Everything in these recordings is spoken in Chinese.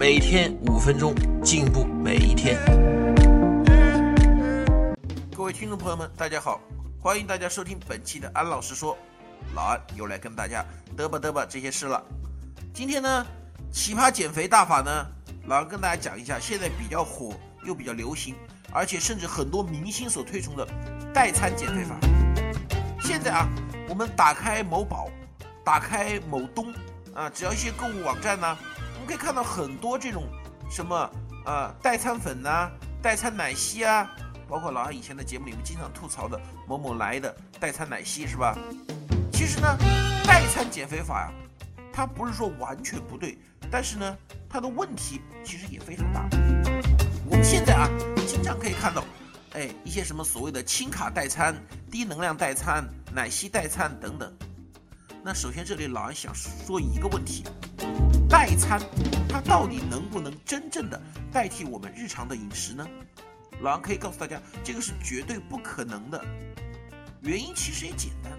每天五分钟，进步每一天。各位听众朋友们，大家好，欢迎大家收听本期的安老师说，老安又来跟大家嘚吧嘚吧这些事了。今天呢，奇葩减肥大法呢，老安跟大家讲一下现在比较火又比较流行，而且甚至很多明星所推崇的代餐减肥法。现在啊，我们打开某宝，打开某东。啊，只要一些购物网站呢，可以看到很多这种什么呃代餐粉呐、代餐奶昔啊，包括老二以前的节目里面经常吐槽的某某来的代餐奶昔是吧？其实呢，代餐减肥法呀，它不是说完全不对，但是呢，它的问题其实也非常大。我们现在啊，经常可以看到，哎，一些什么所谓的轻卡代餐、低能量代餐、奶昔代餐等等。那首先，这里老安想说一个问题：代餐它到底能不能真正的代替我们日常的饮食呢？老安可以告诉大家，这个是绝对不可能的。原因其实也简单，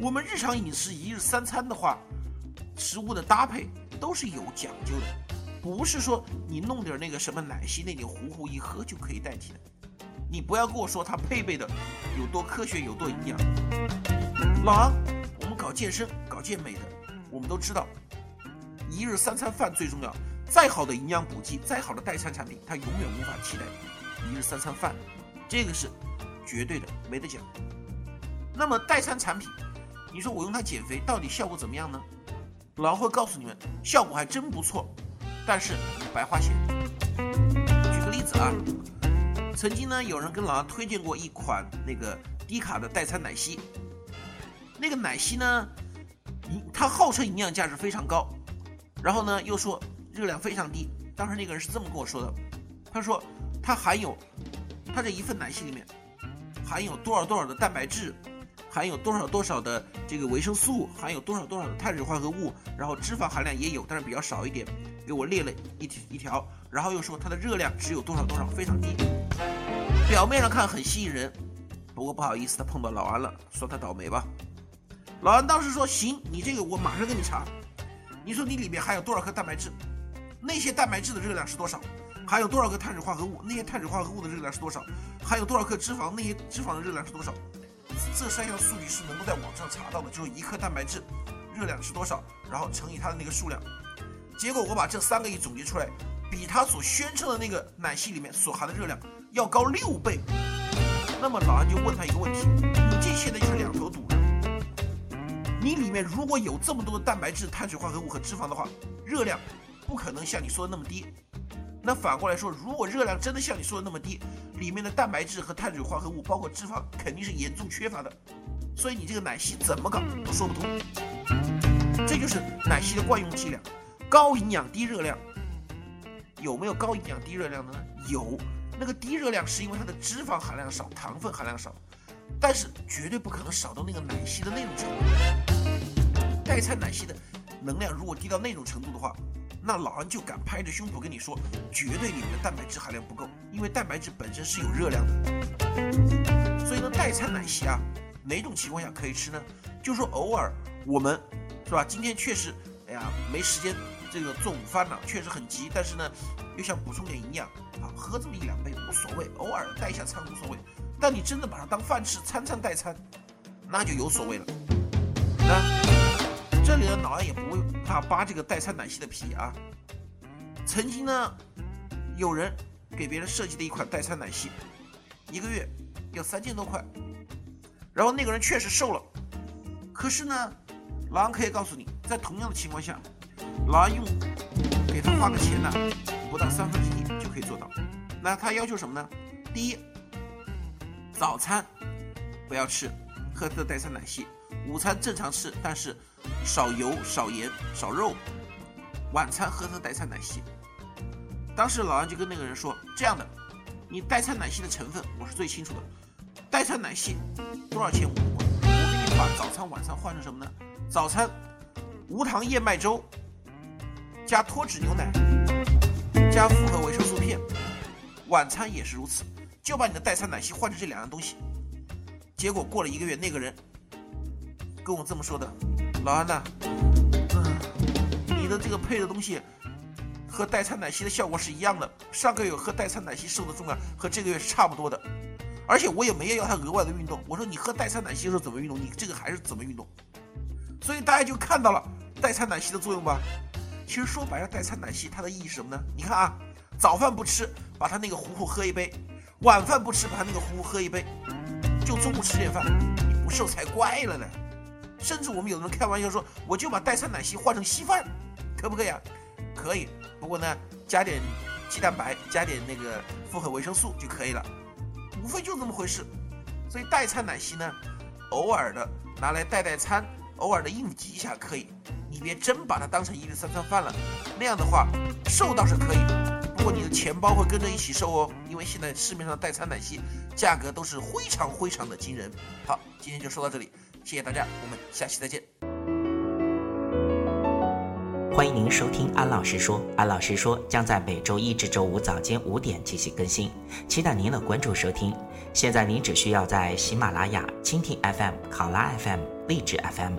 我们日常饮食一日三餐的话，食物的搭配都是有讲究的，不是说你弄点那个什么奶昔那点糊糊一喝就可以代替的。你不要跟我说它配备的有多科学有多营养，老王，我们。搞健身、搞健美的，我们都知道，一日三餐饭最重要。再好的营养补剂，再好的代餐产品，它永远无法替代一日三餐饭，这个是绝对的，没得讲。那么代餐产品，你说我用它减肥，到底效果怎么样呢？老会告诉你们，效果还真不错，但是白花钱。举个例子啊，曾经呢，有人跟老杨推荐过一款那个低卡的代餐奶昔。那个奶昔呢，它号称营养价值非常高，然后呢又说热量非常低。当时那个人是这么跟我说的，他说它含有，它这一份奶昔里面含有多少多少的蛋白质，含有多少多少的这个维生素，含有多少多少的碳水化合物，然后脂肪含量也有，但是比较少一点，给我列了一一条，然后又说它的热量只有多少多少，非常低。表面上看很吸引人，不过不好意思，他碰到老安了，说他倒霉吧。老安当时说：“行，你这个我马上给你查。你说你里面含有多少克蛋白质？那些蛋白质的热量是多少？含有多少克碳水化合物？那些碳水化合物的热量是多少？含有多少克脂肪？那些脂肪的热量是多少？这三项数据是能够在网上查到的，就是一克蛋白质热量是多少，然后乘以它的那个数量。结果我把这三个一总结出来，比他所宣称的那个奶昔里面所含的热量要高六倍。那么老安就问他一个问题：你这现在就是两头堵。”你里面如果有这么多的蛋白质、碳水化合物和脂肪的话，热量不可能像你说的那么低。那反过来说，如果热量真的像你说的那么低，里面的蛋白质和碳水化合物，包括脂肪，肯定是严重缺乏的。所以你这个奶昔怎么搞都说不通。这就是奶昔的惯用伎俩：高营养低热量。有没有高营养低热量的呢？有，那个低热量是因为它的脂肪含量少，糖分含量少。但是绝对不可能少到那个奶昔的那种程度。代餐奶昔的能量如果低到那种程度的话，那老安就敢拍着胸脯跟你说，绝对里面的蛋白质含量不够，因为蛋白质本身是有热量的。所以呢，代餐奶昔啊，哪种情况下可以吃呢？就说偶尔我们是吧？今天确实，哎呀，没时间这个做午饭了，确实很急，但是呢，又想补充点营养啊，喝这么一两杯无所谓，偶尔代一下餐无所谓。但你真的把它当饭吃，餐餐代餐，那就有所谓了。那这里的老安也不会怕扒这个代餐奶昔的皮啊。曾经呢，有人给别人设计的一款代餐奶昔，一个月要三千多块，然后那个人确实瘦了。可是呢，老安可以告诉你，在同样的情况下，老安用给他花个钱呢，不到三分之一就可以做到。那他要求什么呢？第一。早餐不要吃，喝的代餐奶昔；午餐正常吃，但是少油、少盐、少肉；晚餐喝的代餐奶昔。当时老安就跟那个人说：“这样的，你代餐奶昔的成分我是最清楚的。代餐奶昔多少钱？我我我给你把早餐晚餐换成什么呢？早餐无糖燕麦粥加脱脂牛奶加复合维生素片，晚餐也是如此。就把你的代餐奶昔换成这两样东西。结果过了一个月，那个人跟我这么说的：老安呐，嗯，你的这个配的东西。”和代餐奶昔的效果是一样的，上个月喝代餐奶昔瘦的重量和这个月是差不多的，而且我也没有要他额外的运动。我说你喝代餐奶昔的时候怎么运动，你这个还是怎么运动。所以大家就看到了代餐奶昔的作用吧。其实说白了，代餐奶昔它的意义是什么呢？你看啊，早饭不吃，把它那个糊糊喝一杯；晚饭不吃，把那个糊糊喝一杯，就中午吃点饭，你不瘦才怪了呢。甚至我们有人开玩笑说，我就把代餐奶昔换成稀饭，可不可以啊？可以。不过呢，加点鸡蛋白，加点那个复合维生素就可以了，无非就这么回事。所以代餐奶昔呢，偶尔的拿来代代餐，偶尔的应急一下可以。你别真把它当成一日三餐饭了，那样的话瘦倒是可以，你的钱包会跟着一起瘦哦。因为现在市面上代餐奶昔价格都是非常非常的惊人。好，今天就说到这里，谢谢大家，我们下期再见。欢迎您收听安老师说，安老师说将在每周一至周五早间五点进行更新，期待您的关注收听。现在您只需要在喜马拉雅、蜻蜓 FM、考拉 FM、荔枝 FM、